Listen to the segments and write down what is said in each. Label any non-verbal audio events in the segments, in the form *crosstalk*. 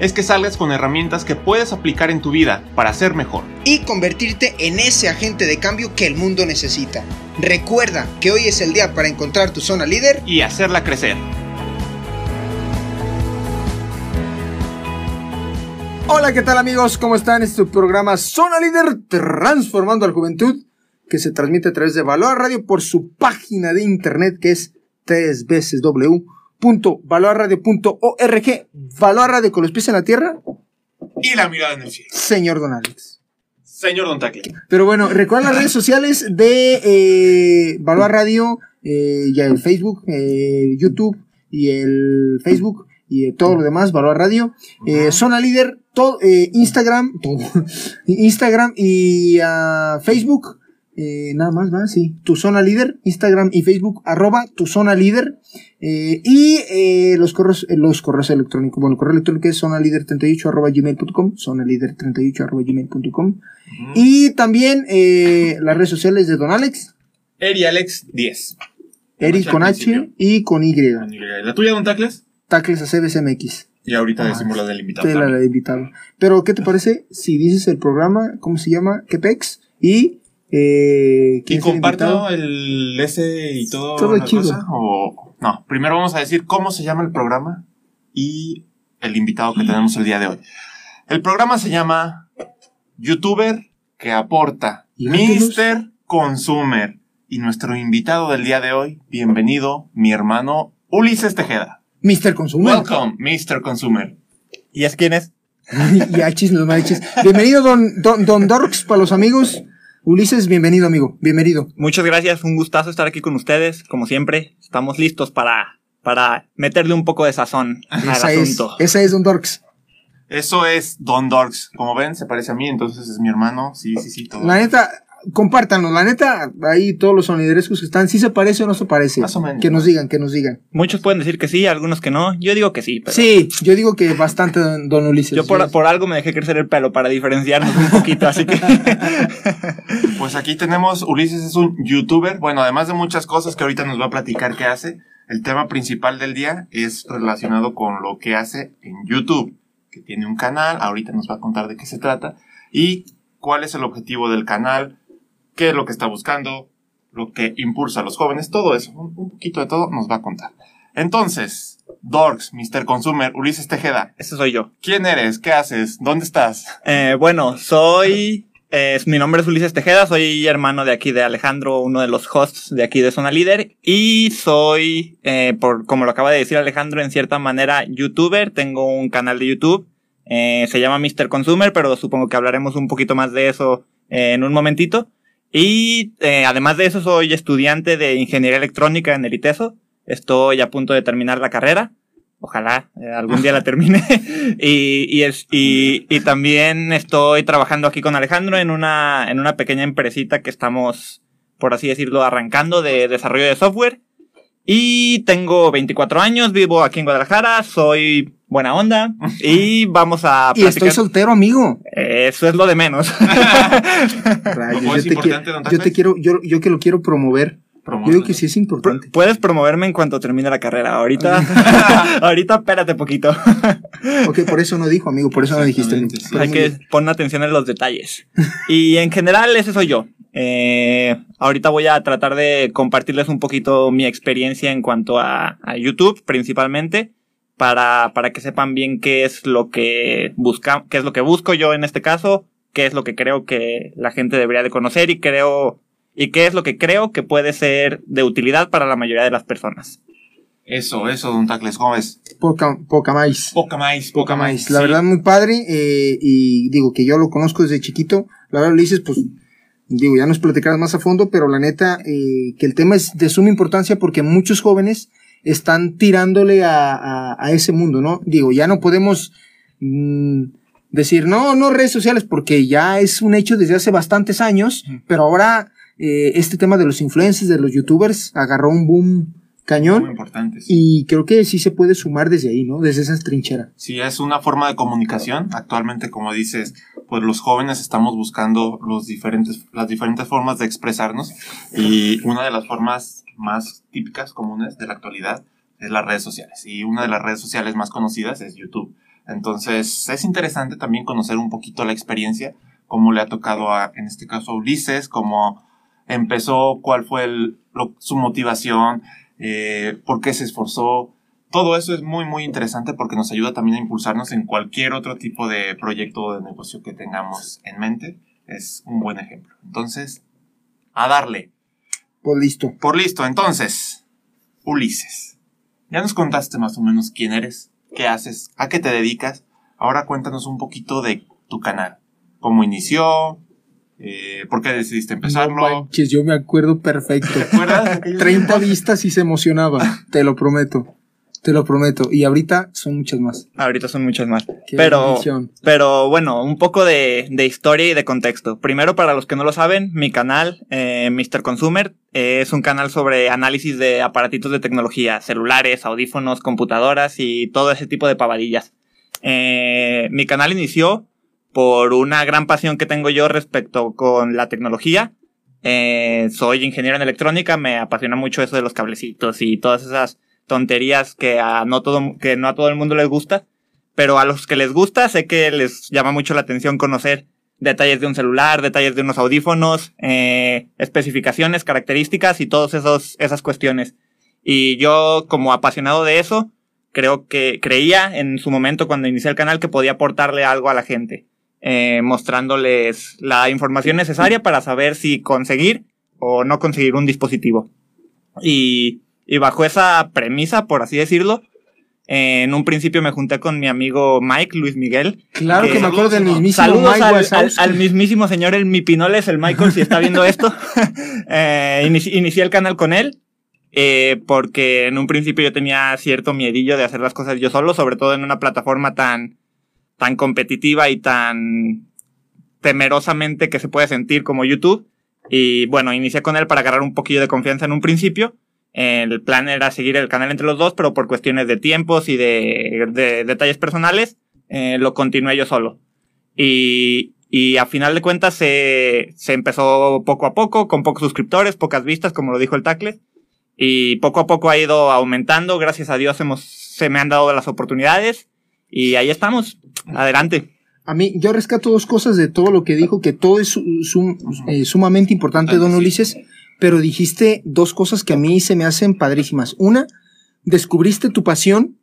es que salgas con herramientas que puedes aplicar en tu vida para ser mejor. Y convertirte en ese agente de cambio que el mundo necesita. Recuerda que hoy es el día para encontrar tu zona líder. Y hacerla crecer. Hola, ¿qué tal amigos? ¿Cómo están? Este es tu programa Zona Líder Transformando a la Juventud, que se transmite a través de Valor Radio por su página de internet que es tres veces. Valor Radio con los pies en la tierra, Y la mirada en el cielo. señor Don Alex. Señor Don Tacle. Pero bueno, recuerda las redes sociales de eh, Valor Radio, eh, ya el Facebook, eh, YouTube y el Facebook y eh, todo lo demás, Valor Radio. Eh, Zona Líder, todo, Instagram, todo, *laughs* Instagram y ah, Facebook. Eh, nada más, ¿va? Sí. Tu zona líder, Instagram y Facebook, arroba tu zona líder. eh, y eh, los correos, los correos electrónicos. Bueno, el correo electrónico es zona líder 38 arroba gmail.com, zona líder 38 arroba gmail.com. Y también las redes sociales de Don Alex, Eri Alex 10. Eric H al con H y con Y. ¿La tuya, Don Tacles? Tacles a CBSMX. Y ahorita Ah, decimos la del invitado. La he invitado. Pero, ¿qué te parece si dices el programa, cómo se llama? ¿Quepex? Y, eh, ¿Y ¿quién es el comparto el S y todo? Todo la cosa? ¿O no? Primero vamos a decir cómo se llama el programa y el invitado que tenemos el día de hoy. El programa se llama YouTuber que aporta. Mr. Consumer. Y nuestro invitado del día de hoy, bienvenido, mi hermano Ulises Tejeda. Mr. Consumer. Welcome, Mr. Consumer. ¿Y es quién es? *laughs* y achis, los mariachis. Bienvenido, don, don, don Dorks, para los amigos. Ulises, bienvenido, amigo. Bienvenido. Muchas gracias, un gustazo estar aquí con ustedes, como siempre. Estamos listos para, para meterle un poco de sazón al Esa es, asunto. esa es don Dorks. Eso es Don Dorks. Como ven, se parece a mí, entonces es mi hermano. Sí, sí, sí, todo. La neta, compártanlo. La neta, ahí todos los soniderescos que están, si se parece o no se parece. Más o menos. Que nos digan, que nos digan. Muchos pueden decir que sí, algunos que no. Yo digo que sí, pero Sí, yo digo que bastante, don, don Ulises. yo por, por algo me dejé crecer el pelo para diferenciarnos un poquito, así que *laughs* Pues aquí tenemos, Ulises es un youtuber, bueno, además de muchas cosas que ahorita nos va a platicar qué hace, el tema principal del día es relacionado con lo que hace en YouTube, que tiene un canal, ahorita nos va a contar de qué se trata y cuál es el objetivo del canal, qué es lo que está buscando, lo que impulsa a los jóvenes, todo eso, un, un poquito de todo nos va a contar. Entonces, Dorks, Mr. Consumer, Ulises Tejeda, ese soy yo. ¿quién eres? ¿Qué haces? ¿Dónde estás? Eh, bueno, soy. eh, mi nombre es Ulises Tejeda, soy hermano de aquí de Alejandro, uno de los hosts de aquí de Zona Líder. Y soy, eh, por como lo acaba de decir Alejandro, en cierta manera, youtuber. Tengo un canal de YouTube. eh, se llama Mr. Consumer, pero supongo que hablaremos un poquito más de eso eh, en un momentito. Y eh, además de eso, soy estudiante de ingeniería electrónica en el ITESO. Estoy a punto de terminar la carrera. Ojalá eh, algún día la *laughs* termine. *laughs* y, y, es, y, y también estoy trabajando aquí con Alejandro en una, en una pequeña empresita que estamos, por así decirlo, arrancando de desarrollo de software. Y tengo 24 años, vivo aquí en Guadalajara, soy buena onda *laughs* y vamos a Y estoy soltero, amigo. Eso es lo de menos. *laughs* Rayos, ¿Cómo es yo, te importante, quiero, yo te quiero, yo, yo que lo quiero promover. Yo digo que sí es importante. Puedes promoverme en cuanto termine la carrera. Ahorita, *laughs* *laughs* ahorita espérate poquito. *laughs* Ok, por eso no dijo, amigo, por eso no dijiste. Sí. Hay que bien. poner atención en los detalles. Y en general, ese soy yo. Eh, ahorita voy a tratar de compartirles un poquito mi experiencia en cuanto a, a YouTube, principalmente, para, para que sepan bien qué es lo que busca, qué es lo que busco yo en este caso, qué es lo que creo que la gente debería de conocer y creo, y qué es lo que creo que puede ser de utilidad para la mayoría de las personas. Eso, eso, Don Tacles, ¿cómo ves? Poca, poca más. Poca más, Poca más. La sí. verdad, muy padre. eh, y digo que yo lo conozco desde chiquito. La verdad, le dices, pues, digo, ya nos platicarás más a fondo, pero la neta, eh, que el tema es de suma importancia porque muchos jóvenes están tirándole a, a, a ese mundo, ¿no? Digo, ya no podemos mm, decir, no, no redes sociales, porque ya es un hecho desde hace bastantes años, pero ahora eh, este tema de los influencers, de los youtubers, agarró un boom cañón. Muy importantes. Y creo que sí se puede sumar desde ahí, ¿no? Desde esa trinchera. Sí, es una forma de comunicación. Actualmente, como dices, pues los jóvenes estamos buscando los diferentes, las diferentes formas de expresarnos y una de las formas más típicas, comunes de la actualidad es las redes sociales. Y una de las redes sociales más conocidas es YouTube. Entonces, es interesante también conocer un poquito la experiencia, cómo le ha tocado a, en este caso, a Ulises, cómo empezó, cuál fue el, su motivación, eh, por qué se esforzó. Todo eso es muy, muy interesante porque nos ayuda también a impulsarnos en cualquier otro tipo de proyecto o de negocio que tengamos en mente. Es un buen ejemplo. Entonces, a darle. Por listo. Por listo. Entonces, Ulises. Ya nos contaste más o menos quién eres, qué haces, a qué te dedicas. Ahora cuéntanos un poquito de tu canal. ¿Cómo inició? Eh, ¿Por qué decidiste empezarlo? No manches, yo me acuerdo perfecto. ¿Te acuerdas? 30 *laughs* vistas y se emocionaba, te lo prometo. Te lo prometo. Y ahorita son muchas más. Ahorita son muchas más. Qué Pero, bendición. pero bueno, un poco de, de historia y de contexto. Primero, para los que no lo saben, mi canal, eh, Mr. Consumer, eh, es un canal sobre análisis de aparatitos de tecnología, celulares, audífonos, computadoras y todo ese tipo de pavadillas. Eh, mi canal inició por una gran pasión que tengo yo respecto con la tecnología. Eh, soy ingeniero en electrónica, me apasiona mucho eso de los cablecitos y todas esas tonterías que a no todo, que no a todo el mundo les gusta. Pero a los que les gusta, sé que les llama mucho la atención conocer detalles de un celular, detalles de unos audífonos, eh, especificaciones, características y todas esas cuestiones. Y yo, como apasionado de eso, creo que creía en su momento cuando inicié el canal que podía aportarle algo a la gente, eh, mostrándoles la información necesaria para saber si conseguir o no conseguir un dispositivo. Y, y bajo esa premisa, por así decirlo, eh, en un principio me junté con mi amigo Mike, Luis Miguel. Claro que me acuerdo del mismísimo Saludos Mike al, al- mismísimo señor, el mi Pinoles, el Michael, si está viendo esto. *laughs* Eh, inici- inicié el canal con él. eh, porque en un principio yo tenía cierto miedillo de hacer las cosas yo solo, sobre todo en una plataforma tan, tan competitiva y tan temerosamente que se puede sentir como YouTube. Y bueno, inicié con él para agarrar un poquillo de confianza en un principio. El plan era seguir el canal entre los dos, pero por cuestiones de tiempos y de, de detalles personales, eh, lo continué yo solo. Y, y a final de cuentas se, se empezó poco a poco, con pocos suscriptores, pocas vistas, como lo dijo el Tacle. Y poco a poco ha ido aumentando. Gracias a Dios hemos, se me han dado las oportunidades. Y ahí estamos. Adelante. A mí, yo rescato dos cosas de todo lo que dijo, que todo es sum- eh, sumamente importante, don. Ulises, pero dijiste dos cosas que a mí se me hacen padrísimas. Una, descubriste tu pasión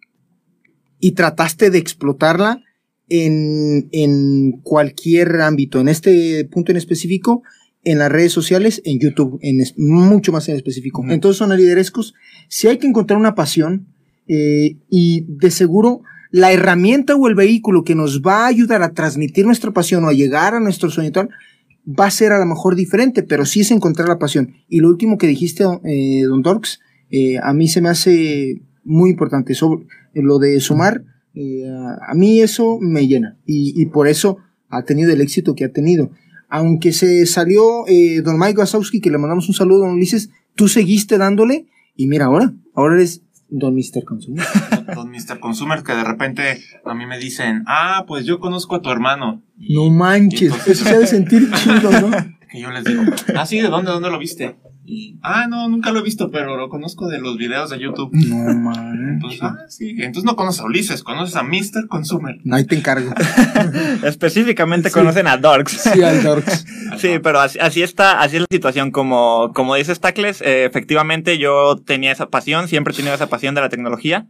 y trataste de explotarla en, en cualquier ámbito. En este punto en específico, en las redes sociales, en YouTube, en es- mucho más en específico. Entonces, son liderescos. Si hay que encontrar una pasión, eh, y de seguro la herramienta o el vehículo que nos va a ayudar a transmitir nuestra pasión o a llegar a nuestro sueño tal, va a ser a lo mejor diferente, pero sí es encontrar la pasión. Y lo último que dijiste, eh, don Dorks, eh, a mí se me hace muy importante. Sobre, lo de sumar, eh, a mí eso me llena. Y, y por eso ha tenido el éxito que ha tenido. Aunque se salió eh, don Mike Wazowski, que le mandamos un saludo, don Ulises, tú seguiste dándole y mira ahora, ahora eres don Mr. Consumer. *laughs* Don Mr. Consumer, que de repente a mí me dicen, ah, pues yo conozco a tu hermano. Y- No manches, entonces- eso se ha de sentir *laughs* chido, ¿no? Y yo les digo, ah, sí, ¿de dónde, dónde lo viste? Y, ah, no, nunca lo he visto, pero lo conozco de los videos de YouTube. No manches. Entonces, ah, sí, entonces no conoces a Ulises, conoces a Mr. Consumer. Ahí te encargo. *laughs* Específicamente Sí. conocen a Dorks. Sí, al Dorks. *laughs* Sí, pero así, así está, así es la situación. Como, como dices, Tacles, eh, efectivamente yo tenía esa pasión, siempre he tenido esa pasión de la tecnología.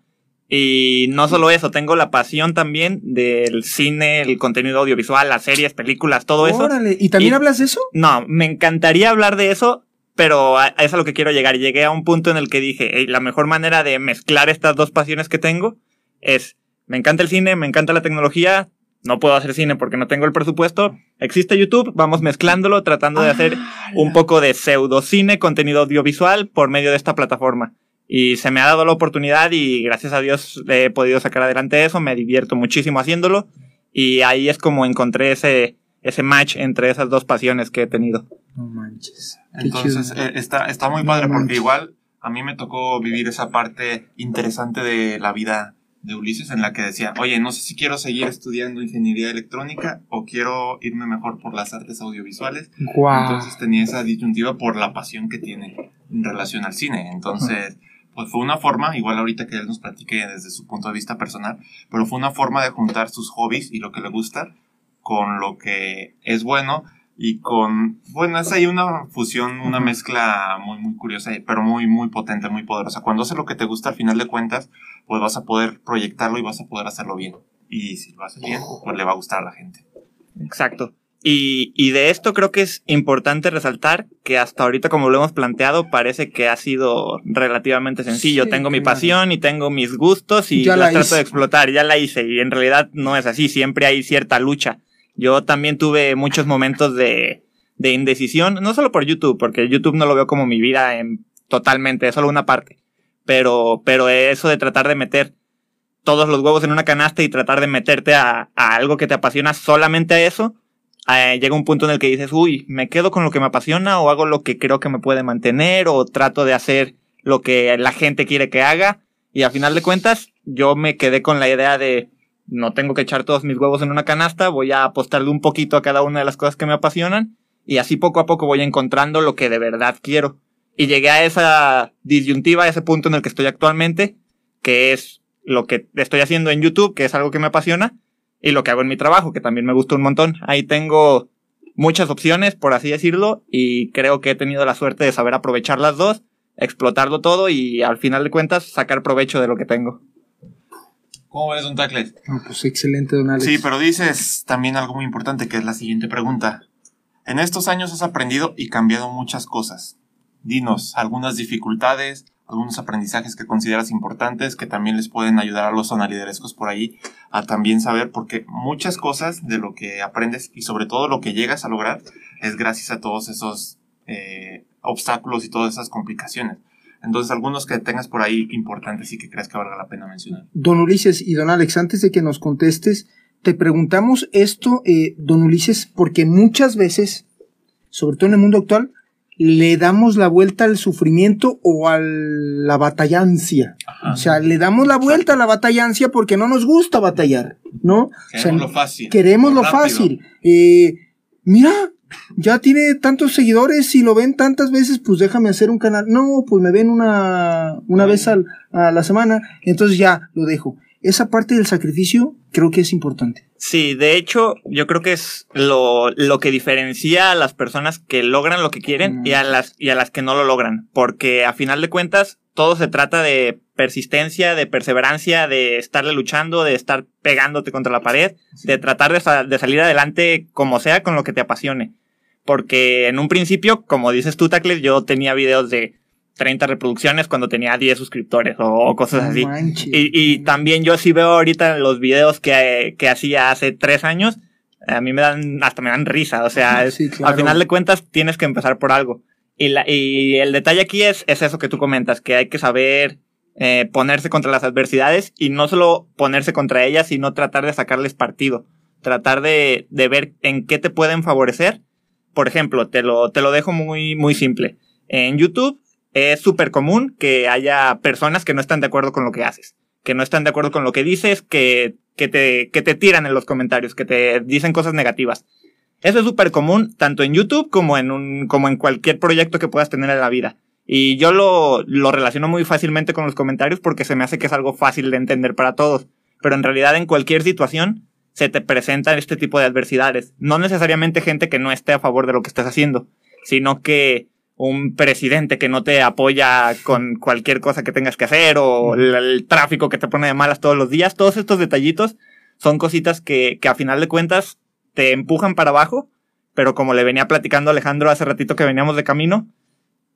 Y no solo eso, tengo la pasión también del cine, el contenido audiovisual, las series, películas, todo eso. Órale. ¿Y también Y- hablas de eso? No, me encantaría hablar de eso, pero a, a eso es a lo que quiero llegar. Llegué a un punto en el que dije, "Ey, la mejor manera de mezclar estas dos pasiones que tengo es, me encanta el cine, me encanta la tecnología, no puedo hacer cine porque no tengo el presupuesto, existe YouTube, vamos mezclándolo, tratando de hacer un poco de pseudocine, contenido audiovisual por medio de esta plataforma. Y se me ha dado la oportunidad y gracias a Dios he podido sacar adelante eso, me divierto muchísimo haciéndolo y ahí es como encontré ese, ese match entre esas dos pasiones que he tenido. No manches. Entonces eh, está, está muy No padre porque manches. igual a mí me tocó vivir esa parte interesante de la vida de Ulises en la que decía, oye, no sé si quiero seguir estudiando ingeniería electrónica o quiero irme mejor por las artes audiovisuales. Guau. Entonces tenía esa disyuntiva por la pasión que tiene en relación al cine. Entonces, pues fue una forma, igual ahorita que él nos platique desde su punto de vista personal, pero fue una forma de juntar sus hobbies y lo que le gusta con lo que es bueno y con, bueno, es ahí una fusión, una mezcla muy, muy curiosa, pero muy, muy potente, muy poderosa. Cuando haces lo que te gusta, al final de cuentas, pues vas a poder proyectarlo y vas a poder hacerlo bien. Y si lo haces bien, pues le va a gustar a la gente. Exacto. Y, y de esto creo que es importante resaltar que hasta ahorita, como lo hemos planteado, parece que ha sido relativamente sencillo. Sí, tengo mi pasión y tengo mis gustos y Ya las la trato hice. de explotar. Ya la hice y en realidad no es así. Siempre hay cierta lucha. Yo también tuve muchos momentos de, de indecisión, no solo por YouTube, porque YouTube no lo veo como mi vida en, totalmente, es solo una parte. Pero, pero eso de tratar de meter todos los huevos en una canasta y tratar de meterte a, a algo que te apasiona solamente a eso, eh, llega un punto en el que dices, uy, me quedo con lo que me apasiona o hago lo que creo que me puede mantener o trato de hacer lo que la gente quiere que haga. Y al final de cuentas, yo me quedé con la idea de no tengo que echar todos mis huevos en una canasta, voy a apostarle un poquito a cada una de las cosas que me apasionan y así poco a poco voy encontrando lo que de verdad quiero. Y llegué a esa disyuntiva, a ese punto en el que estoy actualmente, que es lo que estoy haciendo en YouTube, que es algo que me apasiona, y lo que hago en mi trabajo, que también me gusta un montón. Ahí tengo muchas opciones, por así decirlo, y creo que he tenido la suerte de saber aprovechar las dos, explotarlo todo y al final de cuentas sacar provecho de lo que tengo. ¿Cómo ves, Don Tacles? No, pues excelente, don Alex. Sí, pero dices también algo muy importante que es la siguiente pregunta. En estos años has aprendido y cambiado muchas cosas. Dinos algunas dificultades, algunos aprendizajes que consideras importantes que también les pueden ayudar a los sonaliderescos por ahí a también saber porque muchas cosas de lo que aprendes y sobre todo lo que llegas a lograr es gracias a todos esos eh, obstáculos y todas esas complicaciones. Entonces algunos que tengas por ahí importantes y que creas que valga la pena mencionar. Don Ulises y don Alex, antes de que nos contestes, te preguntamos esto, eh, don Ulises, porque muchas veces, sobre todo en el mundo actual, le damos la vuelta al sufrimiento o a la batallancia. O sea, le damos la vuelta a la batallancia porque no nos gusta batallar, ¿no? O sea, Queremos lo fácil. queremos lo rápido. fácil. Eh, mira, ya tiene tantos seguidores y lo ven tantas veces, pues déjame hacer un canal. No, pues me ven una, una vez al- a la semana, entonces ya lo dejo. Esa parte del sacrificio creo que es importante. Sí, de hecho, yo creo que es lo, lo que diferencia a las personas que logran lo que quieren Mm. y, a las, y a las que no lo logran. Porque a final de cuentas, todo se trata de persistencia, de perseverancia, de estarle luchando, de estar pegándote contra la pared, de tratar de, de salir adelante como sea con lo que te apasione. Porque en un principio, como dices tú, Tacles, yo tenía videos de 30 reproducciones cuando tenía 10 suscriptores o, o cosas así. Y, y también yo sí veo ahorita los videos que, que hacía hace tres años, a mí me dan, hasta me dan risa, o sea, *laughs* es- Sí, claro. al final de cuentas tienes que empezar por algo. Y, la, y el detalle aquí es, es eso que tú comentas, que hay que saber eh, ponerse contra las adversidades y no solo ponerse contra ellas, sino tratar de sacarles partido, tratar de, de ver en qué te pueden favorecer. Por ejemplo, te lo, te lo dejo muy, muy simple. En YouTube es súper común que haya personas que no están de acuerdo con lo que haces, que no están de acuerdo con lo que dices, que, que, te, que te tiran en los comentarios, que te dicen cosas negativas. Eso es súper común tanto en YouTube como en, un, como en cualquier proyecto que puedas tener en la vida. Y yo lo, lo relaciono muy fácilmente con los comentarios porque se me hace que es algo fácil de entender para todos. Pero en realidad en cualquier situación se te presentan este tipo de adversidades. No necesariamente gente que no esté a favor de lo que estás haciendo, sino que un presidente que no te apoya con cualquier cosa que tengas que hacer o el, el tráfico que te pone de malas todos los días. Todos estos detallitos son cositas que, que a final de cuentas te empujan para abajo, pero como le venía platicando Alejandro hace ratito que veníamos de camino,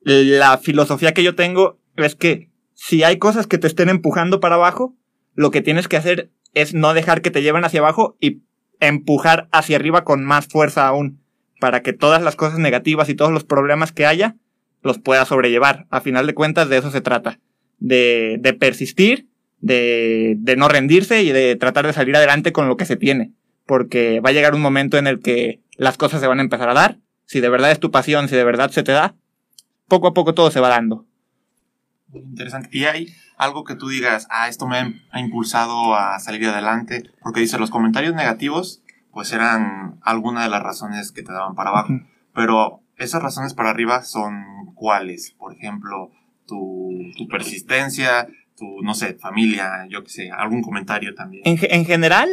la filosofía que yo tengo es que si hay cosas que te estén empujando para abajo, lo que tienes que hacer es no dejar que te lleven hacia abajo y empujar hacia arriba con más fuerza aún, para que todas las cosas negativas y todos los problemas que haya los puedas sobrellevar. A final de cuentas de eso se trata, de, de persistir, de, de no rendirse y de tratar de salir adelante con lo que se tiene, porque va a llegar un momento en el que las cosas se van a empezar a dar si de verdad es tu pasión, si de verdad se te da, poco a poco todo se va dando. Interesante. ¿Y hay algo que tú digas, ah, esto me ha impulsado a salir adelante? Porque dice, los comentarios negativos, pues eran algunas de las razones que te daban para abajo. Pero esas razones para arriba son cuáles? Por ejemplo, tu, tu persistencia, tu, no sé, familia, yo qué sé, algún comentario también. En, en general,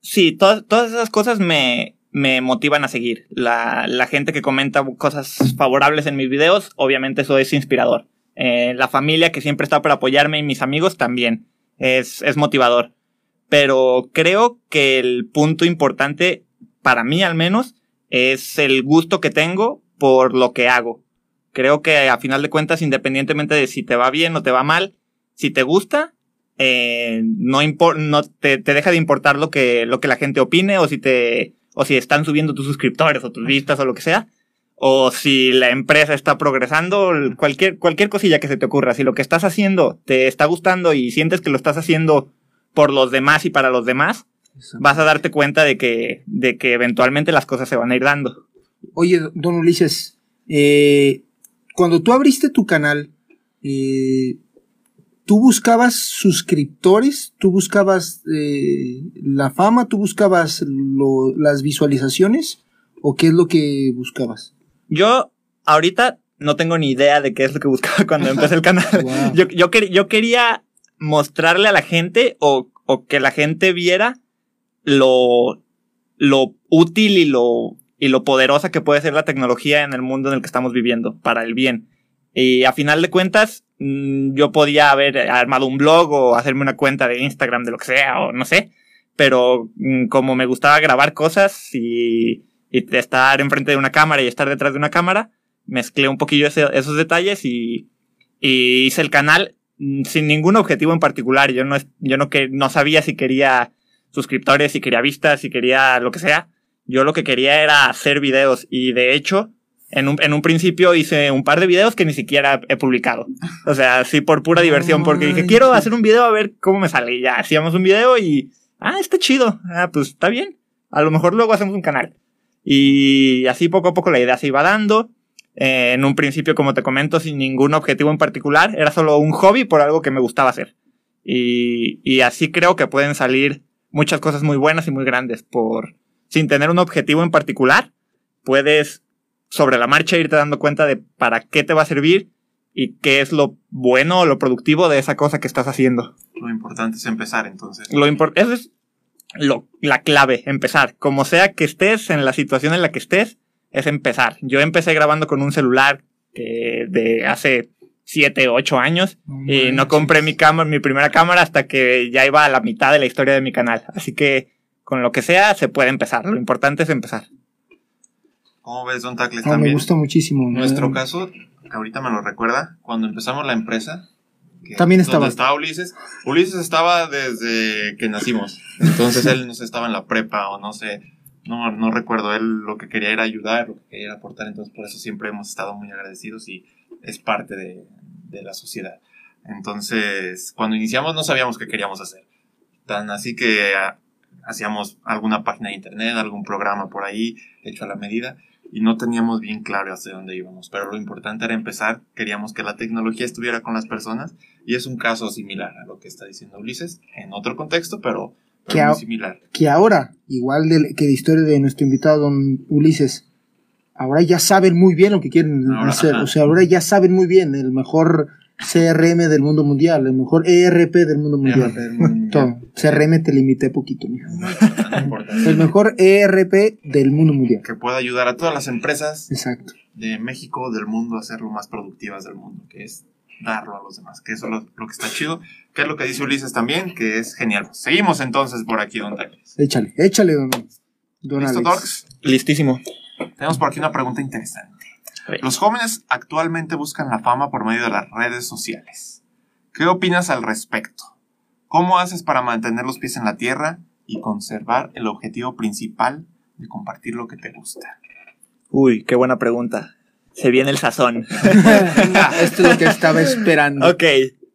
sí, todas, todas esas cosas me, me motivan a seguir. La, la gente que comenta cosas favorables en mis videos, obviamente eso es inspirador. Eh, la familia que siempre está para apoyarme y mis amigos también es, es motivador. Pero creo que el punto importante, para mí al menos, es el gusto que tengo por lo que hago. Creo que a final de cuentas, independientemente de si te va bien o te va mal, si te gusta, eh, no, no te, te deja de importar lo que, lo que la gente opine o si te, o si están subiendo tus suscriptores o tus vistas o lo que sea. O si la empresa está progresando, cualquier, cualquier cosilla que se te ocurra. Si lo que estás haciendo te está gustando y sientes que lo estás haciendo por los demás y para los demás, vas a darte cuenta de que, de que eventualmente las cosas se van a ir dando. Oye, don Ulises, eh, cuando tú abriste tu canal, eh, ¿tú buscabas suscriptores? ¿Tú buscabas eh, la fama? ¿Tú buscabas lo- las visualizaciones? ¿O qué es lo que buscabas? Yo ahorita no tengo ni idea de qué es lo que buscaba *laughs* cuando empecé el canal. *laughs* Wow. Yo, yo, quer- yo quería mostrarle a la gente o, o que la gente viera lo, lo útil y lo, y lo poderosa que puede ser la tecnología en el mundo en el que estamos viviendo, para el bien. Y a final de cuentas, mm, yo podía haber armado un blog o hacerme una cuenta de Instagram, de lo que sea, o no sé. Pero mm, como me gustaba grabar cosas y, y estar enfrente de una cámara y estar detrás de una cámara, mezclé un poquillo ese- esos detalles y, y hice el canal mm, sin ningún objetivo en particular. Yo no, yo no, que, no sabía si quería suscriptores, si quería vistas, si quería lo que sea. Yo lo que quería era hacer videos y de hecho, en un, en un principio hice un par de videos que ni siquiera he publicado. O sea, sí por pura diversión, porque dije, quiero hacer un video a ver cómo me sale. Y ya hacíamos un video y, ah, está chido. Ah, pues está bien. A lo mejor luego hacemos un canal. Y así poco a poco la idea se iba dando. Eh, en un principio, como te comento, sin ningún objetivo en particular. Era solo un hobby por algo que me gustaba hacer. Y, y así creo que pueden salir muchas cosas muy buenas y muy grandes. Por, sin tener un objetivo en particular, puedes sobre la marcha irte dando cuenta de para qué te va a servir y qué es lo bueno o lo productivo de esa cosa que estás haciendo. Lo importante es empezar, entonces. Lo impor- eso es lo, la clave, empezar. Como sea que estés, en la situación en la que estés, es empezar. Yo empecé grabando con un celular que de hace 7, 8 años y no compré mi cámara, mi primera cámara hasta que ya iba a la mitad de la historia de mi canal. Así que con lo que sea se puede empezar. Lo importante es empezar. ¿Cómo ves, Don Tacles? No, me gusta muchísimo. Nuestro Eh, caso, que ahorita me lo recuerda, cuando empezamos la empresa. También estaba. Donde estaba Ulises. Ulises estaba desde que nacimos. Entonces él no sé, estaba en la prepa o no sé. No, no recuerdo. Él lo que quería era ayudar, lo que quería era aportar. Entonces por eso siempre hemos estado muy agradecidos y es parte de, de la sociedad. Entonces, cuando iniciamos no sabíamos qué queríamos hacer. Tan así que ah, hacíamos alguna página de internet, algún programa por ahí hecho a la medida y no teníamos bien claro hacia dónde íbamos, pero lo importante era empezar, queríamos que la tecnología estuviera con las personas y es un caso similar a lo que está diciendo Ulises, en otro contexto, pero, pero Que muy similar. que ahora, igual de- que de historia de nuestro invitado, don Ulises, ahora ya saben muy bien lo que quieren Ahora, hacer. ajá. O sea, ahora ya saben muy bien el mejor CRM del mundo mundial, el mejor ERP del mundo mundial. CRM te limité poquito, mijo. Importante, importante. *laughs* El mejor ERP del mundo mundial. que pueda ayudar a todas las empresas Exacto. de México, del mundo, a ser lo más productivas del mundo, que es darlo a los demás, que eso es lo, lo que está chido, que es lo que dice Ulises también, que es genial. Seguimos entonces por aquí, Don Tacles. Échale, échale, don, don ¿Listo, Alex. Dorks? Listísimo. Tenemos por aquí una pregunta interesante. Los jóvenes actualmente buscan la fama por medio de las redes sociales. ¿Qué opinas al respecto? ¿Cómo haces para mantener los pies en la tierra y conservar el objetivo principal de compartir lo que te gusta? Uy, qué buena pregunta. Se viene el sazón. *laughs* Esto es lo que estaba esperando. Ok,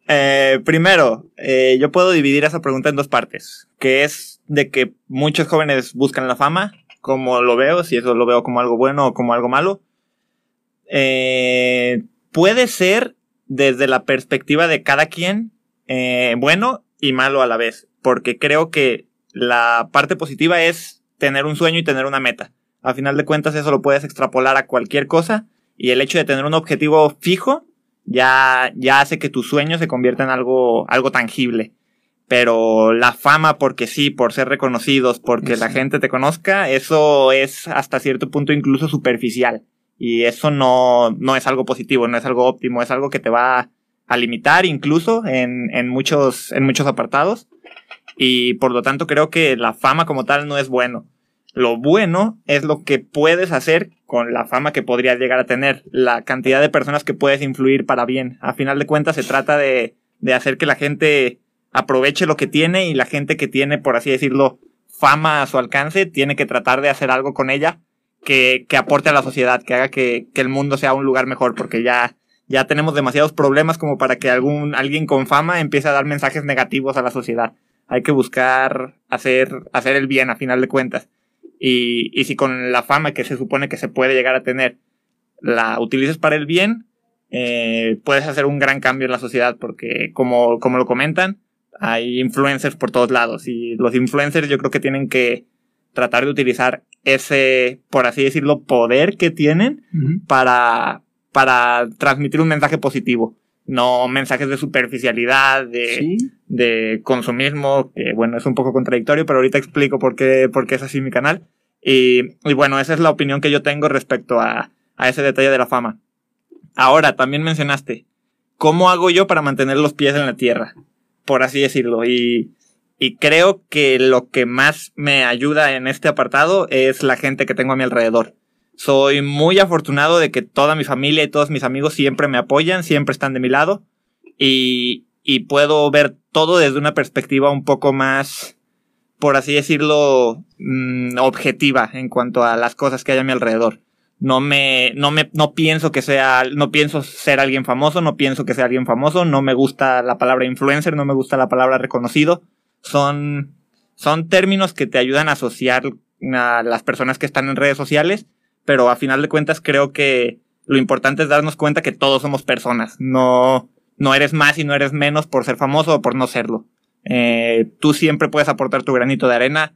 eh, primero, eh, yo puedo dividir esa pregunta en dos partes, que es de que muchos jóvenes buscan la fama como lo veo, si eso lo veo como algo bueno o como algo malo. Eh, puede ser desde la perspectiva de cada quien eh, bueno y malo a la vez, porque creo que la parte positiva es tener un sueño y tener una meta. A final de cuentas eso lo puedes extrapolar a cualquier cosa y el hecho de tener un objetivo fijo ya, ya hace que tu sueño se convierta en algo, algo tangible. Pero la fama, porque sí, por ser reconocidos, porque la gente te conozca, eso es hasta cierto punto incluso superficial. Y eso no, no es algo positivo, no es algo óptimo, es algo que te va a limitar incluso en, en, muchos, en muchos apartados. Y por lo tanto creo que la fama como tal no es bueno. Lo bueno es lo que puedes hacer con la fama que podrías llegar a tener, la cantidad de personas que puedes influir para bien. A final de cuentas se trata de, de hacer que la gente aproveche lo que tiene y la gente que tiene, por así decirlo, fama a su alcance, tiene que tratar de hacer algo con ella que, que aporte a la sociedad, que haga que, que, el mundo sea un lugar mejor, porque ya, ya tenemos demasiados problemas como para que algún, alguien con fama empiece a dar mensajes negativos a la sociedad. Hay que buscar hacer, hacer el bien a final de cuentas. Y, y si con la fama que se supone que se puede llegar a tener la utilices para el bien, eh, puedes hacer un gran cambio en la sociedad porque como, como lo comentan, hay influencers por todos lados y los influencers yo creo que tienen que tratar de utilizar ese, por así decirlo, poder que tienen uh -huh. para, para transmitir un mensaje positivo. No mensajes de superficialidad, de, ¿Sí? de consumismo, que bueno, es un poco contradictorio, pero ahorita explico por qué, por qué es así mi canal. Y, y bueno, esa es la opinión que yo tengo respecto a, a ese detalle de la fama. Ahora, también mencionaste, ¿cómo hago yo para mantener los pies en la tierra? Por así decirlo. Y, y creo que lo que más me ayuda en este apartado es la gente que tengo a mi alrededor. Soy muy afortunado de que toda mi familia y todos mis amigos siempre me apoyan, siempre están de mi lado. Y, puedo ver todo desde una perspectiva un poco más, por así decirlo, mmm, objetiva en cuanto a las cosas que hay a mi alrededor. No me, no me, no pienso que sea, no pienso ser alguien famoso, no pienso que sea alguien famoso, no me gusta la palabra influencer, no me gusta la palabra reconocido. Son, son términos que te ayudan a asociar a las personas que están en redes sociales, pero a final de cuentas creo que lo importante es darnos cuenta que todos somos personas, no, no eres más y no eres menos por ser famoso o por no serlo. Eh, tú siempre puedes aportar tu granito de arena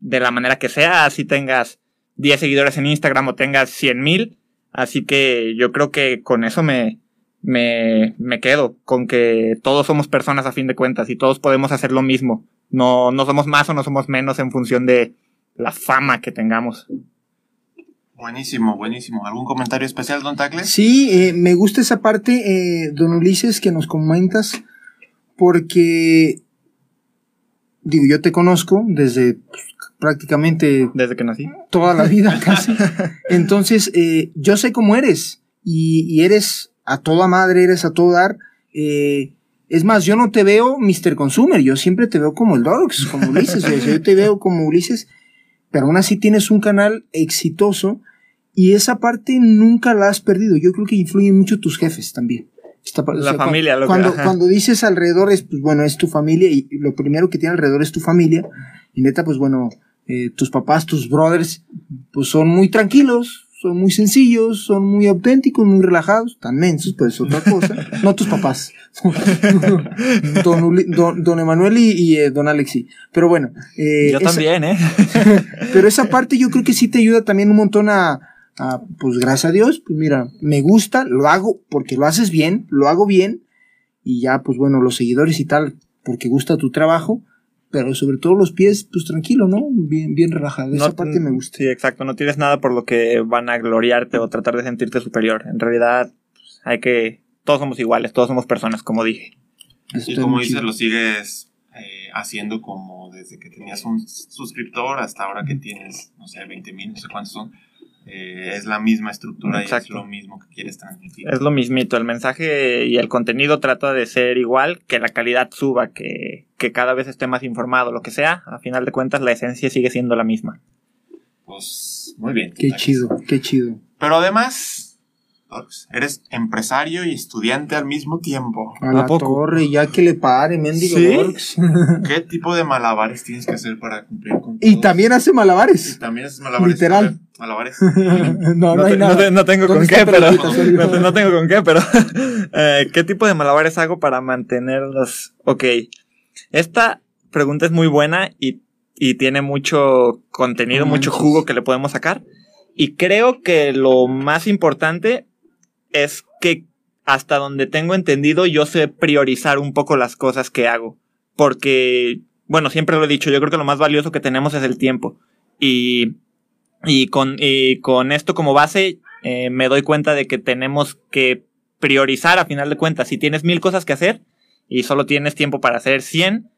de la manera que sea, así tengas 10 seguidores en Instagram o tengas 100 mil. Así que yo creo que con eso me, me, me quedo, con que todos somos personas a fin de cuentas y todos podemos hacer lo mismo. No, no somos más o no somos menos en función de la fama que tengamos. Buenísimo, buenísimo. ¿Algún comentario especial, don Tacle? Sí, eh, me gusta esa parte, eh, don Ulises, que nos comentas, porque, digo, yo te conozco desde pues, prácticamente... Desde que nací. Toda la vida *laughs* casi. Entonces, eh, yo sé cómo eres, y, y, eres a toda madre, eres a todo dar. es más, yo no te veo Mr. Consumer, yo siempre te veo como el Dorks, como Ulises, yo te veo como Ulises pero aún así tienes un canal exitoso y esa parte nunca la has perdido. Yo creo que influyen mucho tus jefes también. Esta, la o sea, familia, cuando, cuando, cuando, dices alrededor es, pues bueno, es tu familia y lo primero que tiene alrededor es tu familia. Y neta, pues bueno, eh, tus papás, tus brothers, pues son muy tranquilos, son muy sencillos, son muy auténticos, muy relajados, tan mensos, pues otra cosa. *laughs* no tus papás. *laughs* don, Uli, don, don, Emanuel y, y eh, don Alexi. Pero bueno. Eh, yo esa, también, ¿eh? *laughs* pero esa parte yo creo que sí te ayuda también un montón a, a, pues gracias a Dios, pues mira, me gusta, lo hago porque lo haces bien, lo hago bien. Y ya, pues bueno, los seguidores y tal, porque gusta tu trabajo pero sobre todo los pies, pues tranquilo, ¿no? Bien, bien relajado. Esa parte me gusta. Sí, exacto. No tienes nada por lo que van a gloriarte o tratar de sentirte superior. En realidad, pues, hay que. Todos somos iguales, todos somos personas, como dije. y como dices, lo sigues eh, haciendo como desde que tenías un suscriptor hasta ahora que tienes, no sé, 20 mil, no sé cuántos son. Eh, es la misma estructura Exacto. y es lo mismo que quieres transmitir. Es lo mismito, el mensaje y el contenido trata de ser igual, que la calidad suba, que, que cada vez esté más informado, lo que sea, a final de cuentas la esencia sigue siendo la misma. Pues muy bien. Qué chido, qué chido. Pero además, Eres empresario y estudiante al mismo tiempo. A la ¿A poco? torre, ya que le pare, mendigo. *laughs* ¿Qué tipo de malabares tienes que hacer para cumplir con Y todos? también hace Y malabares. también haces malabares. Literal. Malabares. *laughs* No, no, No, hay te- nada. *laughs* no te- no tengo con ¿Dónde qué, pero. No, no tengo con qué, pero. eh, ¿Qué tipo de malabares hago para mantenerlos? Ok. Esta pregunta es muy buena y, y tiene mucho contenido, mucho manches. jugo que le podemos sacar. Y creo que lo más importante es que hasta donde tengo entendido, yo sé priorizar un poco las cosas que hago. Porque, bueno, siempre lo he dicho, yo creo que lo más valioso que tenemos es el tiempo. Y, y, con, y con esto como base, eh, me doy cuenta de que tenemos que priorizar a final de cuentas. Si tienes mil cosas que hacer y solo tienes tiempo para hacer 100,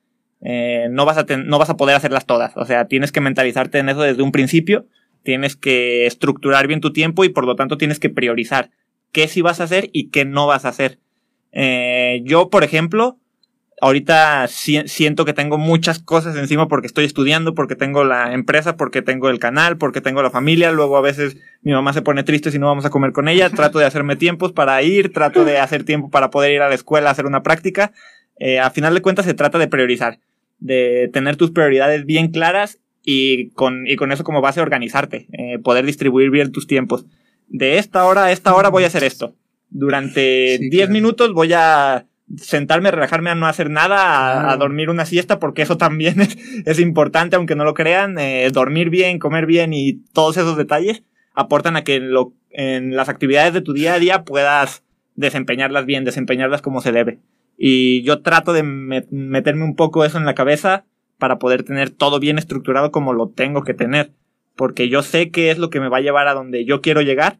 eh, no, vas a no vas a poder hacerlas todas. O sea, tienes que mentalizarte en eso desde un principio. Tienes que estructurar bien tu tiempo y por lo tanto tienes que priorizar qué sí vas a hacer y qué no vas a hacer. Eh, yo, por ejemplo, ahorita si- siento que tengo muchas cosas encima porque estoy estudiando, porque tengo la empresa, porque tengo el canal, porque tengo la familia. Luego a veces mi mamá se pone triste si no vamos a comer con ella. Trato de hacerme tiempos para ir, trato de hacer tiempo para poder ir a la escuela a hacer una práctica. Eh, a final de cuentas se trata de priorizar, de tener tus prioridades bien claras y con, y con eso como base organizarte, eh, poder distribuir bien tus tiempos. De esta hora a esta hora voy a hacer esto. Durante Sí, 10 claro. minutos voy a sentarme, relajarme, a no hacer nada, a, dormir una siesta, porque eso también *laughs* es, es importante, aunque no lo crean. eh, dormir bien, comer bien y todos esos detalles aportan a que en, lo, en las actividades de tu día a día puedas desempeñarlas bien, desempeñarlas como se debe. Y yo trato de me- meterme un poco eso en la cabeza para poder tener todo bien estructurado como lo tengo que tener. Porque yo sé qué es lo que me va a llevar a donde yo quiero llegar.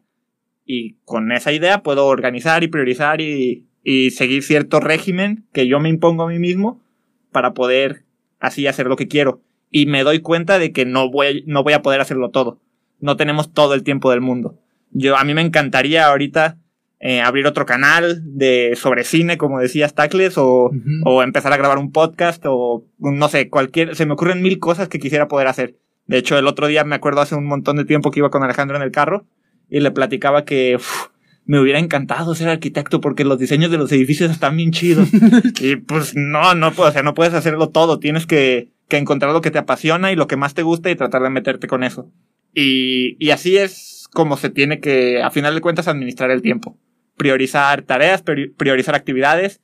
Y con esa idea puedo organizar y priorizar y, y seguir cierto régimen que yo me impongo a mí mismo para poder así hacer lo que quiero. Y me doy cuenta de que no voy, no voy a poder hacerlo todo. No tenemos todo el tiempo del mundo. Yo, a mí me encantaría ahorita eh, abrir otro canal de sobre cine, como decías, Tacles, o, o empezar a grabar un podcast, o no sé, cualquier, se me ocurren mil cosas que quisiera poder hacer. De hecho, el otro día me acuerdo hace un montón de tiempo que iba con Alejandro en el carro y le platicaba que uf, me hubiera encantado ser arquitecto porque los diseños de los edificios están bien chidos. *laughs* y pues no, no, puedo, o sea, no puedes hacerlo todo. Tienes que, que encontrar lo que te apasiona y lo que más te gusta y tratar de meterte con eso. Y, y así es como se tiene que, a final de cuentas, administrar el tiempo. Priorizar tareas, priori- priorizar actividades,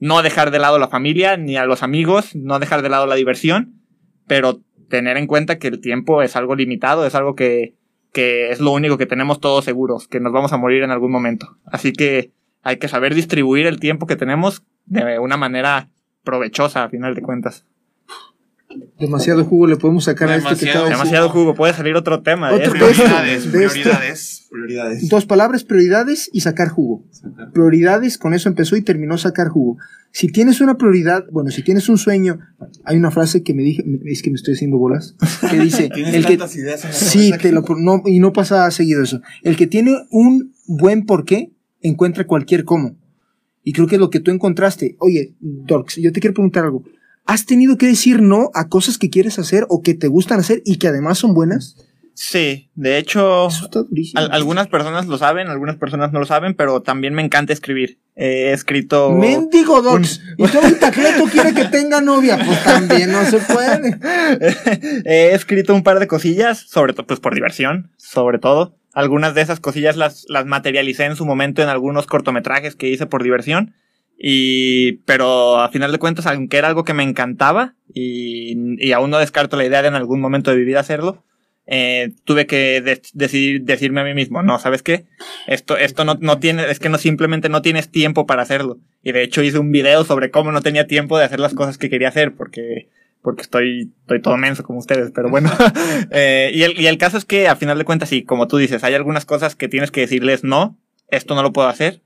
no dejar de lado la familia ni a los amigos, no dejar de lado la diversión, pero tener en cuenta que el tiempo es algo limitado, es algo que, que es lo único que tenemos todos seguros, que nos vamos a morir en algún momento. Así que hay que saber distribuir el tiempo que tenemos de una manera provechosa, a final de cuentas. Demasiado jugo le podemos sacar a esto que Demasiado, jugo, puede salir otro tema. Otro de esto, Prioridades, de esto. prioridades, prioridades. Dos palabras, prioridades y sacar jugo. Prioridades, con eso empezó y terminó sacar jugo. Si tienes una prioridad, bueno, si tienes un sueño, hay una frase que me dije, es que me estoy haciendo bolas, que dice, *laughs* Tienes el que, tantas ideas en la sí, te lo, no, y no pasa seguido eso. El que tiene un buen porqué, encuentra cualquier cómo. Y creo que es lo que tú encontraste. Oye, Dorks, yo te quiero preguntar algo. ¿Has tenido que decir no a cosas que quieres hacer o que te gustan hacer y que además son buenas? Sí, de hecho, al- algunas personas lo saben, algunas personas no lo saben, pero también me encanta escribir. He escrito... Mendigo Docs. Y todo el tacleto quiere que tenga novia. Pues también no se puede. *laughs* He escrito un par de cosillas, sobre todo, pues por diversión, sobre todo. Algunas de esas cosillas las, las materialicé en su momento en algunos cortometrajes que hice por diversión. Y, pero a final de cuentas, aunque era algo que me encantaba y, y aún no descarto la idea de en algún momento de mi vida hacerlo, eh, tuve que de- decidir, decirme a mí mismo, no, ¿sabes qué? Esto, esto no, no tiene, es que no simplemente no tienes tiempo para hacerlo. Y de hecho hice un video sobre cómo no tenía tiempo de hacer las cosas que quería hacer, porque, porque estoy, estoy todo menso como ustedes, pero bueno. *laughs* Eh, y, el, y el caso es que a final de cuentas, sí, como tú dices, hay algunas cosas que tienes que decirles no, esto no lo puedo hacer,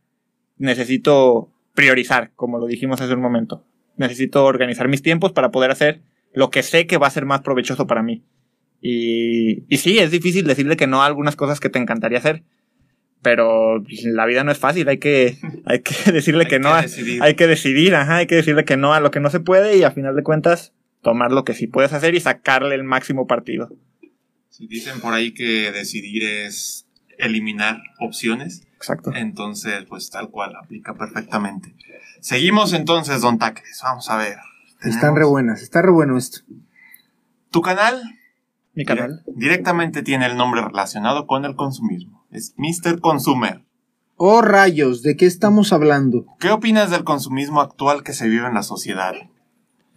necesito priorizar, como lo dijimos hace un momento. Necesito organizar mis tiempos para poder hacer lo que sé que va a ser más provechoso para mí. Y, y sí, es difícil decirle que no a algunas cosas que te encantaría hacer. Pero la vida no es fácil, hay que, *laughs* hay que decirle que, que no. a-. Hay que decidir, ajá, hay que decirle que no a lo que no se puede y a final de cuentas tomar lo que sí puedes hacer y sacarle el máximo partido. Si dicen por ahí que decidir es eliminar opciones, Exacto. Entonces, pues tal cual, aplica perfectamente. Seguimos entonces, Don Tacles. Vamos a ver. Están Tenemos- re buenas, está re bueno esto. Tu canal Mi canal. directamente tiene el nombre relacionado con el consumismo. Es Mr. Consumer. Oh rayos, ¿de qué estamos hablando? ¿Qué opinas del consumismo actual que se vive en la sociedad?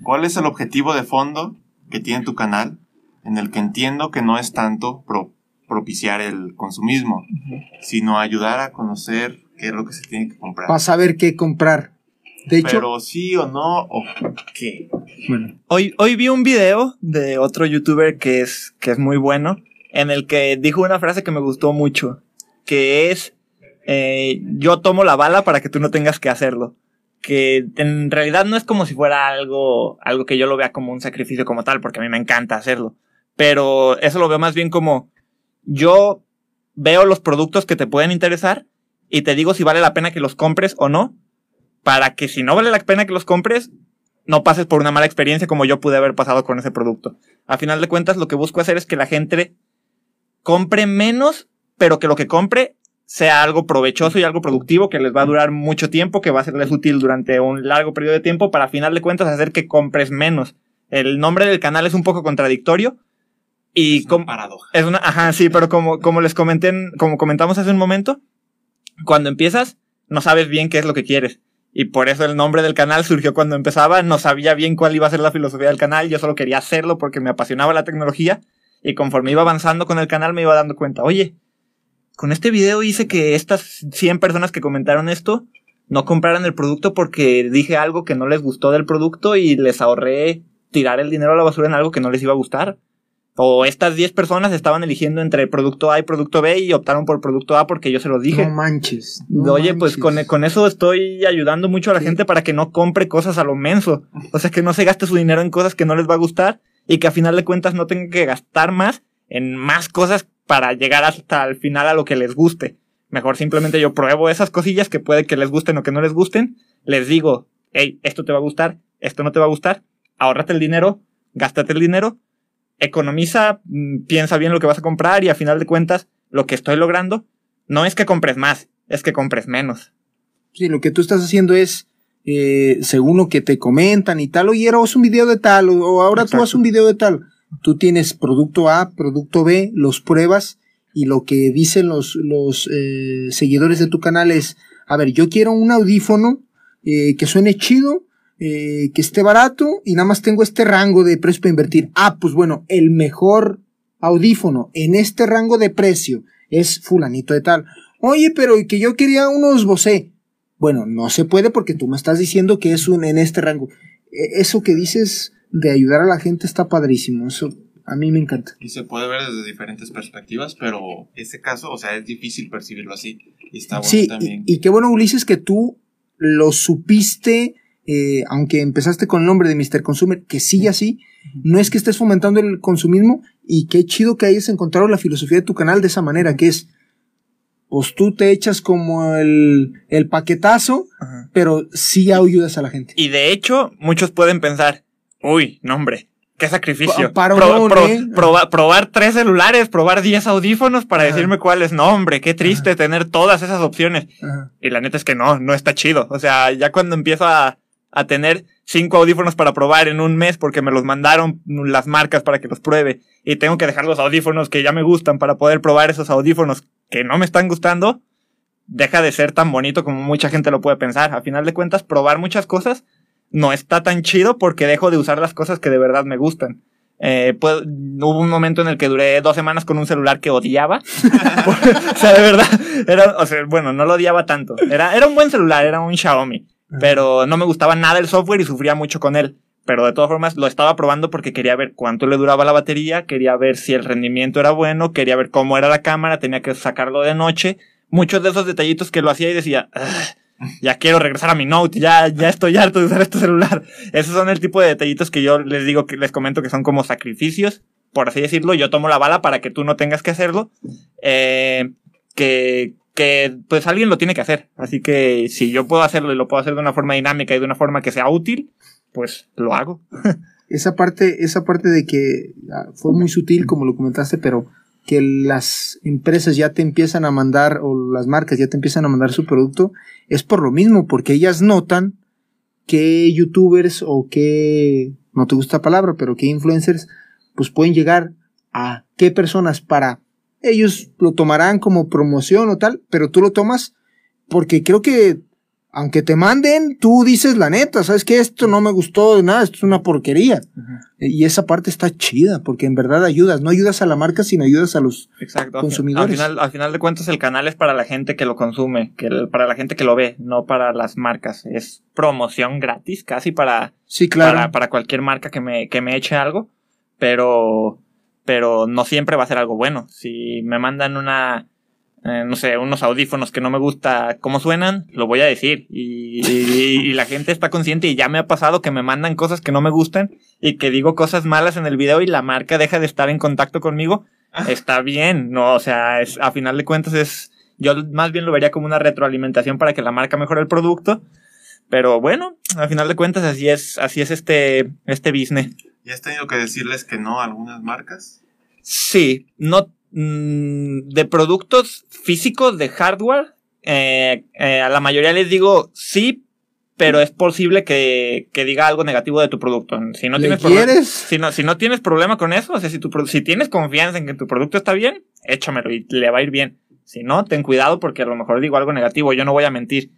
¿Cuál es el objetivo de fondo que tiene tu canal? En el que entiendo que no es tanto pro- propiciar el consumismo, sino ayudar a conocer qué es lo que se tiene que comprar. Para saber qué comprar. De hecho, Pero sí o no, o qué. bueno, Hoy, hoy vi un video de otro youtuber que es, que es muy bueno, en el que dijo una frase que me gustó mucho, que es, eh, yo tomo la bala para que tú no tengas que hacerlo. Que en realidad no es como si fuera algo, algo que yo lo vea como un sacrificio como tal, porque a mí me encanta hacerlo. Pero eso lo veo más bien como, yo veo los productos que te pueden interesar y te digo si vale la pena que los compres o no, para que si no vale la pena que los compres, no pases por una mala experiencia como yo pude haber pasado con ese producto. A final de cuentas, lo que busco hacer es que la gente compre menos, pero que lo que compre sea algo provechoso y algo productivo que les va a durar mucho tiempo, que va a serles útil durante un largo periodo de tiempo, para a final de cuentas hacer que compres menos. El nombre del canal es un poco contradictorio y Es una paradoja. es una, ajá, sí, pero como, como les comenté, en- como comentamos hace un momento, cuando empiezas, no sabes bien qué es lo que quieres. Y por eso el nombre del canal surgió cuando empezaba, no sabía bien cuál iba a ser la filosofía del canal, yo solo quería hacerlo porque me apasionaba la tecnología y conforme iba avanzando con el canal me iba dando cuenta, oye, con este video hice que estas 100 personas que comentaron esto no compraran el producto porque dije algo que no les gustó del producto y les ahorré tirar el dinero a la basura en algo que no les iba a gustar. O estas 10 personas estaban eligiendo entre producto A y producto B y optaron por producto A porque yo se los dije. no manches. no Oye, pues con, manches. con eso estoy ayudando mucho a la Sí. gente para que no compre cosas a lo menso. O sea, que no se gaste su dinero en cosas que no les va a gustar y que a final de cuentas no tengan que gastar más en más cosas para llegar hasta el final a lo que les guste. Mejor simplemente yo pruebo esas cosillas que puede que les gusten o que no les gusten. Les digo, hey, esto te va a gustar, esto no te va a gustar. Ahórrate el dinero, gástate el dinero, economiza, mm, piensa bien lo que vas a comprar y a final de cuentas lo que estoy logrando no es que compres más, es que compres menos. Sí, lo que tú estás haciendo es, eh, según lo que te comentan y tal, oye, haz un video de tal, o, o ahora tú haz un video de tal. Tú tienes producto A, producto B, los pruebas y lo que dicen los, los eh, seguidores de tu canal es, a ver, yo quiero un audífono eh, que suene chido, eh, que esté barato y nada más tengo este rango de precio para invertir. Ah, pues bueno, el mejor audífono en este rango de precio es fulanito de tal. Oye, pero que yo quería unos Bose. Bueno, no se puede porque tú me estás diciendo que es un en este rango. E- Eso que dices de ayudar a la gente está padrísimo. Eso a mí me encanta. Y se puede ver desde diferentes perspectivas, pero ese caso, o sea, es difícil percibirlo así. Y está bueno sí, también. y, y qué bueno, Ulises, que tú lo supiste, eh, aunque empezaste con el nombre de Mr. Consumer, que sigue así. No es que estés fomentando el consumismo y qué chido que hayas encontrado la filosofía de tu canal de esa manera, que es, pues tú te echas como el, el paquetazo, pero sí ayudas a la gente. Y de hecho, muchos pueden pensar, uy, no hombre, qué sacrificio. Pa- parón, ¿eh? proba- probar tres celulares, probar 10 audífonos para Ajá. decirme cuáles. No, hombre, qué triste tener todas esas opciones. Ajá. Y la neta es que no, no está chido. O sea, ya cuando empiezo a, a tener cinco audífonos para probar en un mes porque me los mandaron las marcas para que los pruebe y tengo que dejar los audífonos que ya me gustan para poder probar esos audífonos que no me están gustando, deja de ser tan bonito como mucha gente lo puede pensar. A final de cuentas, probar muchas cosas no está tan chido porque dejo de usar las cosas que de verdad me gustan. Eh, hubo un momento en el que duré dos semanas con un celular que odiaba. *laughs* o sea, de verdad, era, o sea, bueno, no lo odiaba tanto. Era, era un buen celular, era un Xiaomi, pero no me gustaba nada el software y sufría mucho con él. Pero de todas formas lo estaba probando porque quería ver cuánto le duraba la batería, quería ver si el rendimiento era bueno, quería ver cómo era la cámara, tenía que sacarlo de noche. Muchos de esos detallitos que lo hacía y decía, "Ugh, ya quiero regresar a mi Note, ya, ya estoy harto de usar este celular. Esos son el tipo de detallitos que yo les digo que les comento que son como sacrificios, por así decirlo. Yo tomo la bala para que tú no tengas que hacerlo. Eh, que, que pues alguien lo tiene que hacer. Así que si yo puedo hacerlo y lo puedo hacer de una forma dinámica y de una forma que sea útil, pues lo hago. *laughs* Esa parte, esa parte de que ah, fue muy sutil, como lo comentaste, pero que las empresas ya te empiezan a mandar o las marcas ya te empiezan a mandar su producto, es por lo mismo, porque ellas notan que youtubers o que, no te gusta la palabra, pero que influencers, pues pueden llegar a qué personas para ellos lo tomarán como promoción o tal, pero tú lo tomas porque creo que aunque te manden, tú dices la neta, sabes que esto no me gustó de nada, esto es una porquería. Y esa parte está chida, porque en verdad ayudas, no ayudas a la marca, sino ayudas a los consumidores. Al final, al final de cuentas, el canal es para la gente que lo consume, que para la gente que lo ve, no para las marcas. Es promoción gratis, casi para, sí, claro. para, para cualquier marca que me, que me eche algo, pero, pero no siempre va a ser algo bueno. Si me mandan una eh, no sé, unos audífonos que no me gusta cómo suenan, lo voy a decir. Y, la gente está consciente y ya me ha pasado que me mandan cosas que no me gustan y que digo cosas malas en el video y la marca deja de estar en contacto conmigo. Ah. Está bien, no, o sea, es, a final de cuentas es, yo más bien lo vería como una retroalimentación para que la marca mejore el producto. Pero bueno, a final de cuentas así es, así es este, este business. ¿Y has tenido que decirles que no a algunas marcas? Sí, no Mm, de productos físicos, de hardware, eh, eh, a la mayoría les digo sí, pero es posible que, diga algo negativo de tu producto. Si no, tienes quieres? Si, no, si no tienes problema con eso, o sea, si, tu, si tienes confianza en que tu producto está bien, échamelo y le va a ir bien. Si no, ten cuidado porque a lo mejor digo algo negativo, yo no voy a mentir.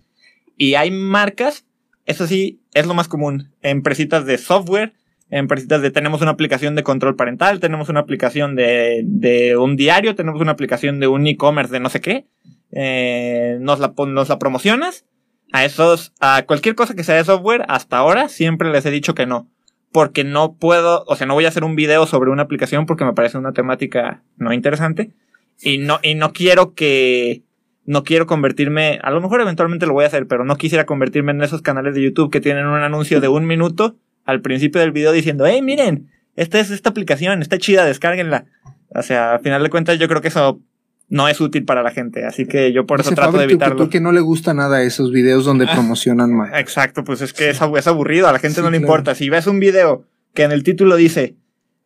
Y hay marcas, eso sí, es lo más común, empresitas de software empresitas de tenemos una aplicación de control parental, tenemos una aplicación de, de un diario, tenemos una aplicación de un e-commerce de no sé qué, eh, nos, la, nos la promocionas. A esos, a cualquier cosa que sea de software, hasta ahora siempre les he dicho que no. Porque no puedo, o sea, no voy a hacer un video sobre una aplicación porque me parece una temática no interesante. Y no, y no quiero que, no quiero convertirme, a lo mejor eventualmente lo voy a hacer, pero no quisiera convertirme en esos canales de YouTube que tienen un anuncio de un minuto al principio del video diciendo, hey, miren, esta es esta aplicación, está chida, descárguenla. O sea, a final de cuentas yo creo que eso no es útil para la gente, así que yo por eso trato de evitarlo. Porque no le gusta nada esos videos donde promocionan más. Exacto, pues es que es, aburrido, a la gente no le importa. Si ves un video que en el título dice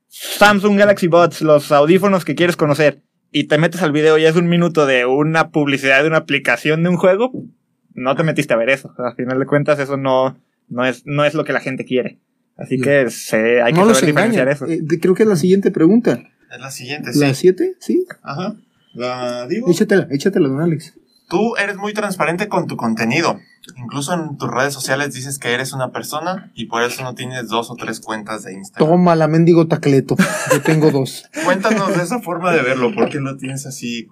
Samsung Galaxy Buds, los audífonos que quieres conocer, y te metes al video y es un minuto de una publicidad de una aplicación de un juego, no te metiste a ver eso. A final de cuentas eso no, no, es, no es lo que la gente quiere. Así que se, hay que saber diferenciar eso. Eh, creo que es la siguiente pregunta. Es la siguiente, sí. ¿La siete? Sí. Ajá. ¿La digo? Échatela, échatela, don Alex. Tú eres muy transparente con tu contenido. Incluso en tus redes sociales dices que eres una persona y por eso no tienes dos o tres cuentas de Instagram. Toma la mendigo tacleto. Yo tengo *laughs* dos. Cuéntanos de esa forma de verlo. ¿Por qué lo tienes así?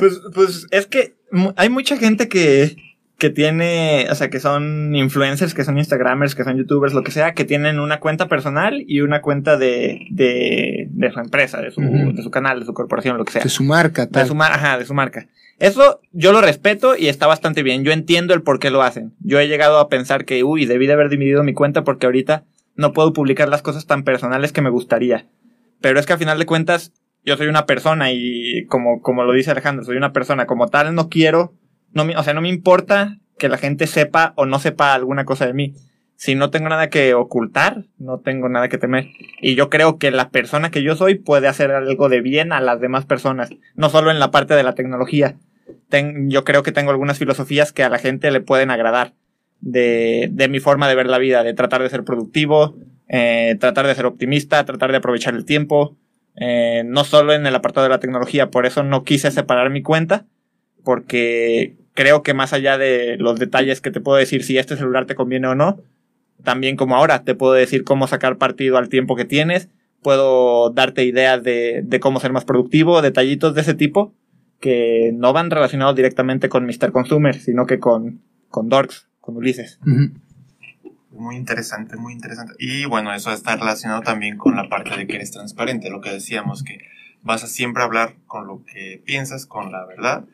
Pues, pues es que hay mucha gente que, que tiene, o sea, que son influencers, que son Instagramers, que son YouTubers, lo que sea, que tienen una cuenta personal y una cuenta de, de, de su empresa, de su, de su canal, de su corporación, lo que sea. De su marca, tal. De su, ajá, de su marca. Eso yo lo respeto y está bastante bien. Yo entiendo el por qué lo hacen. Yo he llegado a pensar que, uy, debí de haber dividido mi cuenta porque ahorita no puedo publicar las cosas tan personales que me gustaría. Pero es que a final de cuentas, yo soy una persona y como, como lo dice Alejandro, soy una persona. Como tal, no quiero no o sea, no me importa que la gente sepa o no sepa alguna cosa de mí. Si no tengo nada que ocultar, no tengo nada que temer. Y yo creo que la persona que yo soy puede hacer algo de bien a las demás personas, no solo en la parte de la tecnología. yo creo que tengo algunas filosofías que a la gente le pueden agradar de, de mi forma de ver la vida, de tratar de ser productivo, eh, tratar de ser optimista, tratar de aprovechar el tiempo, eh, no solo en el apartado de la tecnología, por eso no quise separar mi cuenta, porque creo que más allá de los detalles que te puedo decir si este celular te conviene o no, también como ahora te puedo decir cómo sacar partido al tiempo que tienes, puedo darte ideas de, cómo ser más productivo, detallitos de ese tipo que no van relacionados directamente con Mr. Consumer, sino que con, con Dorks, con Ulises. Muy interesante, muy interesante. Y bueno, eso está relacionado también con la parte de que eres transparente, lo que decíamos, que vas a siempre hablar con lo que piensas, con la verdad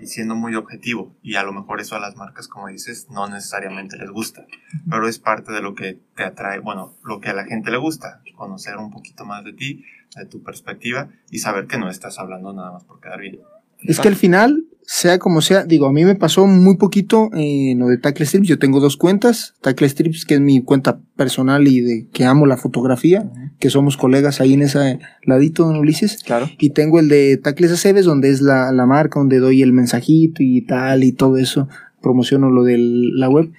y siendo muy objetivo. Y a lo mejor eso a las marcas, como dices, no necesariamente les gusta, pero es parte de lo que te atrae, bueno, lo que a la gente le gusta, conocer un poquito más de ti, de tu perspectiva y saber que no estás hablando nada más por quedar bien. Es que al final sea como sea, digo, a mí me pasó muy poquito en lo de Tackle Strips. Yo tengo dos cuentas. Tackle Strips, que es mi cuenta personal y de que amo la fotografía, que somos colegas ahí en ese ladito, don Ulises. Claro. Y tengo el de Tacles Aceves, donde es la, la marca, donde doy el mensajito y tal y todo eso. Promociono lo de la web.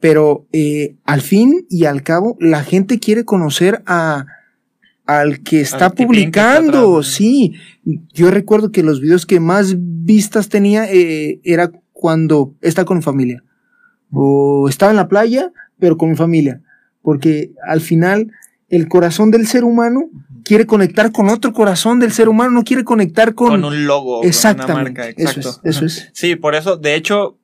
Pero eh, al fin y al cabo, la gente quiere conocer a al que está Al tipín que publicando, sí. Yo recuerdo que los videos que más vistas tenía eh, era cuando está con mi familia. O estaba en la playa, pero con mi familia. Porque al final, el corazón del ser humano quiere conectar con otro corazón del ser humano, no quiere conectar con. Con un logo, con una Exactamente. marca, eso exacto. es, eso es. Sí, por eso, de hecho,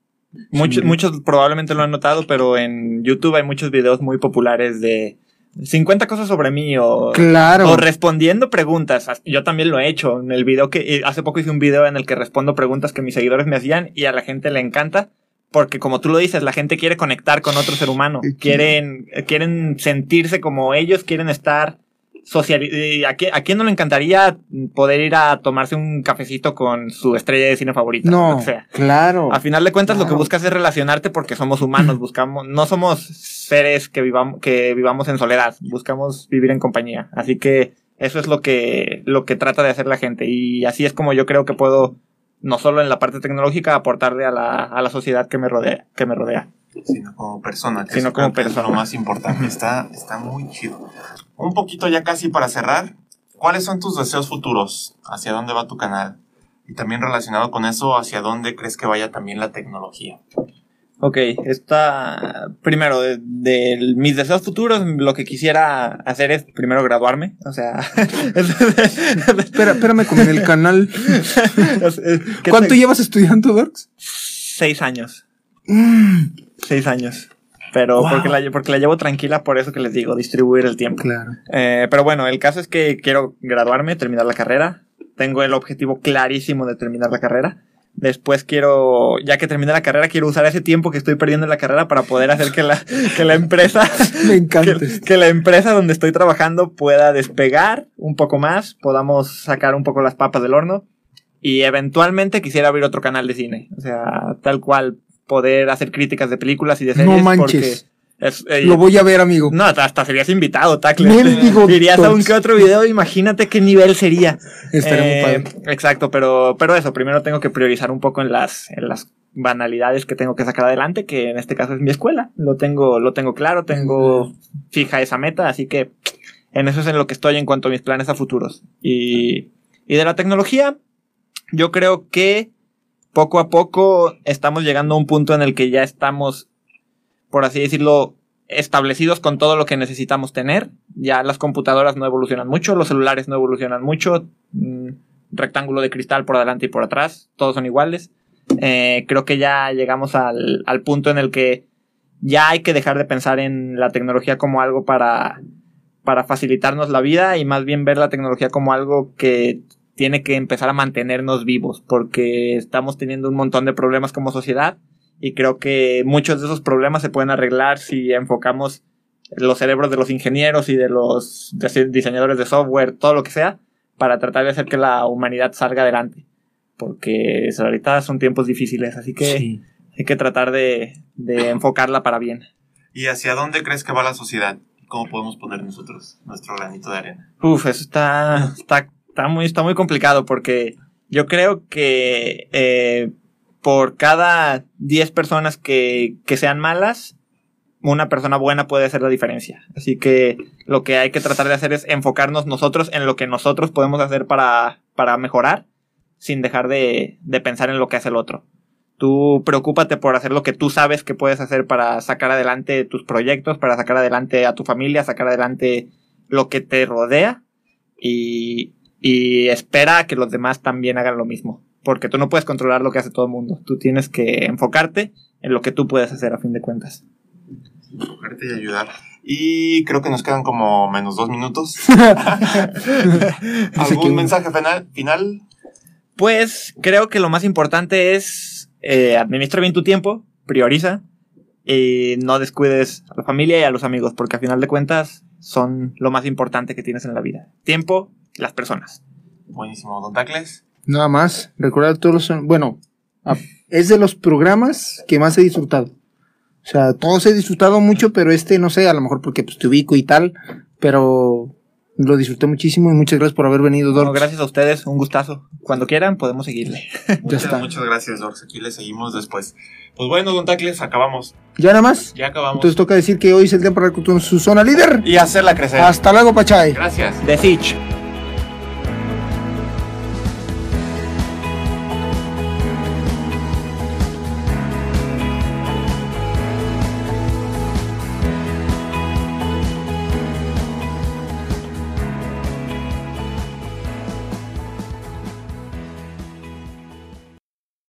muchos, muchos probablemente lo han notado, pero en YouTube hay muchos videos muy populares de 50 cosas sobre mí o, Claro. o respondiendo preguntas. Yo también lo he hecho. En el video que eh, hace poco hice un video en el que respondo preguntas que mis seguidores me hacían y a la gente le encanta. Porque como tú lo dices, la gente quiere conectar con otro ser humano. Quieren, quieren sentirse como ellos, quieren estar social. ¿A, qui- ¿A quién no le encantaría poder ir a tomarse un cafecito con su estrella de cine favorita? No, sea. claro. A final de cuentas, lo que buscas es relacionarte porque somos humanos, *clears throat* buscamos, no somos seres que vivamos, que vivamos en soledad, buscamos vivir en compañía. Así que eso es lo que, lo que trata de hacer la gente. Y así es como yo creo que puedo, no solo en la parte tecnológica, aportarle a la, a la sociedad que me rodea, que me rodea. Sino como persona. que Sino como es persona. lo más importante. Está, está muy chido. Un poquito ya casi para cerrar. ¿Cuáles son tus deseos futuros? ¿Hacia dónde va tu canal? Y también relacionado con eso, ¿hacia dónde crees que vaya también la tecnología? Ok, está primero de, de mis deseos futuros, lo que quisiera hacer es primero graduarme, o sea, *laughs* Espera, espérame con el canal. *laughs* ¿Qué ¿Cuánto te- llevas estudiando, Dorks? Seis años. Mm, Seis años. Pero Wow. porque, la, porque la llevo tranquila, por eso que les digo, distribuir el tiempo. claro. Eh, pero bueno, el caso es que quiero graduarme, terminar la carrera. Tengo el objetivo clarísimo de terminar la carrera. Después quiero, ya que termine la carrera, quiero usar ese tiempo que estoy perdiendo en la carrera para poder hacer que la, *laughs* que la empresa, *laughs* Me encanta. que, que la empresa donde estoy trabajando pueda despegar un poco más, podamos sacar un poco las papas del horno y eventualmente quisiera abrir otro canal de cine. O sea, tal cual poder hacer críticas de películas y de No series. manches. porque es- eh, Lo voy a ver, amigo. no, hasta hasta serías invitado. Mendigo Irías a un que otro video, imagínate qué nivel sería. *laughs* Estaría Eh, muy padre. Exacto, pero, pero eso, primero tengo que priorizar un poco en las, en las banalidades que tengo que sacar adelante, que en este caso es mi escuela. Lo tengo, lo tengo claro, tengo fija esa meta, así que en eso es en lo que estoy en cuanto a mis planes a futuros. Y, y de la tecnología, yo creo que poco a poco estamos llegando a un punto en el que ya estamos, por así decirlo, establecidos con todo lo que necesitamos tener. Ya las computadoras no evolucionan mucho, los celulares no evolucionan mucho. mm, rectángulo de cristal por adelante y por atrás, todos son iguales. Eh, creo que ya llegamos al, al punto en el que ya hay que dejar de pensar en la tecnología como algo para, para facilitarnos la vida y más bien ver la tecnología como algo que tiene que empezar a mantenernos vivos porque estamos teniendo un montón de problemas como sociedad y creo que muchos de esos problemas se pueden arreglar si enfocamos los cerebros de los ingenieros y de los dise- diseñadores de software, todo lo que sea, para tratar de hacer que la humanidad salga adelante. Porque ahorita son tiempos difíciles, así que Sí. hay que tratar de, de enfocarla para bien. ¿Y hacia dónde crees que va la sociedad? ¿Cómo podemos poner nosotros nuestro granito de arena? Uf, eso está, está, está, muy, está muy complicado porque yo creo que eh, por cada 10 personas que, que sean malas, una persona buena puede hacer la diferencia. Así que lo que hay que tratar de hacer es enfocarnos nosotros en lo que nosotros podemos hacer para, para mejorar, sin dejar de, de pensar en lo que hace el otro. Tú preocúpate por hacer lo que tú sabes que puedes hacer para sacar adelante tus proyectos, para sacar adelante a tu familia, sacar adelante lo que te rodea y, y espera a que los demás también hagan lo mismo. Porque tú no puedes controlar lo que hace todo el mundo. Tú tienes que enfocarte en lo que tú puedes hacer a fin de cuentas. Enfocarte y ayudar. Y creo que nos quedan como menos dos minutos. *laughs* ¿Algún que- mensaje final? final? Pues creo que lo más importante es eh, administra bien tu tiempo, prioriza y no descuides a la familia y a los amigos, porque a final de cuentas son lo más importante que tienes en la vida. Tiempo, las personas. Buenísimo, Don Tacles. Nada más, recordar todos los... Bueno, Es de los programas que más he disfrutado. O sea, todos he disfrutado mucho, pero este, no sé, a lo mejor porque pues, te ubico y tal, pero lo disfruté muchísimo y muchas gracias por haber venido, Bueno, Dorks. gracias a ustedes, un gustazo. Cuando quieran podemos seguirle. Muchas, *laughs* está. muchas gracias, Dorks. Aquí le seguimos después. Pues bueno, Don Tacles, acabamos. ¿Ya nada más? Ya acabamos. Entonces toca decir que hoy es el día para con su zona líder. y hacerla crecer. Hasta luego, Pachay. Gracias. The Siege.